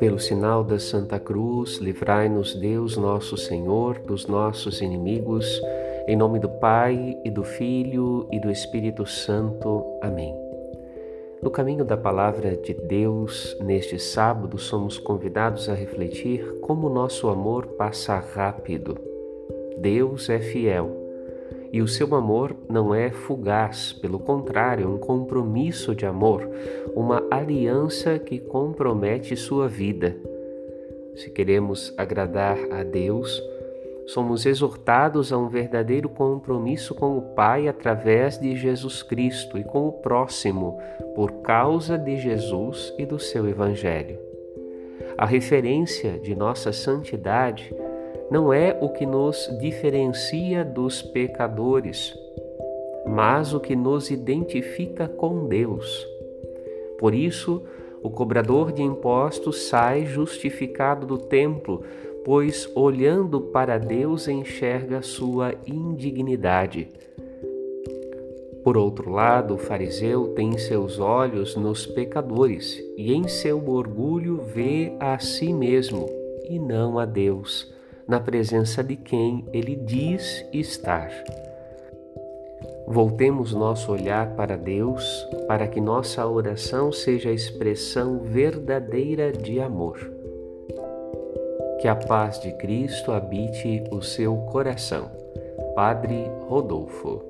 Pelo sinal da Santa Cruz, livrai-nos Deus nosso Senhor dos nossos inimigos, em nome do Pai e do Filho e do Espírito Santo. Amém. No caminho da palavra de Deus, neste sábado, somos convidados a refletir como nosso amor passa rápido. Deus é fiel e o seu amor não é fugaz, pelo contrário, é um compromisso de amor, uma aliança que compromete sua vida. Se queremos agradar a Deus, somos exortados a um verdadeiro compromisso com o Pai através de Jesus Cristo e com o próximo, por causa de Jesus e do seu Evangelho. A referência de nossa santidade não é o que nos diferencia dos pecadores, mas o que nos identifica com Deus. Por isso, o cobrador de impostos sai justificado do templo, pois olhando para Deus enxerga sua indignidade. Por outro lado, o fariseu tem seus olhos nos pecadores e em seu orgulho vê a si mesmo e não a Deus na presença de quem ele diz estar. Voltemos nosso olhar para Deus, para que nossa oração seja a expressão verdadeira de amor. Que a paz de Cristo habite o seu coração. Padre Rodolfo.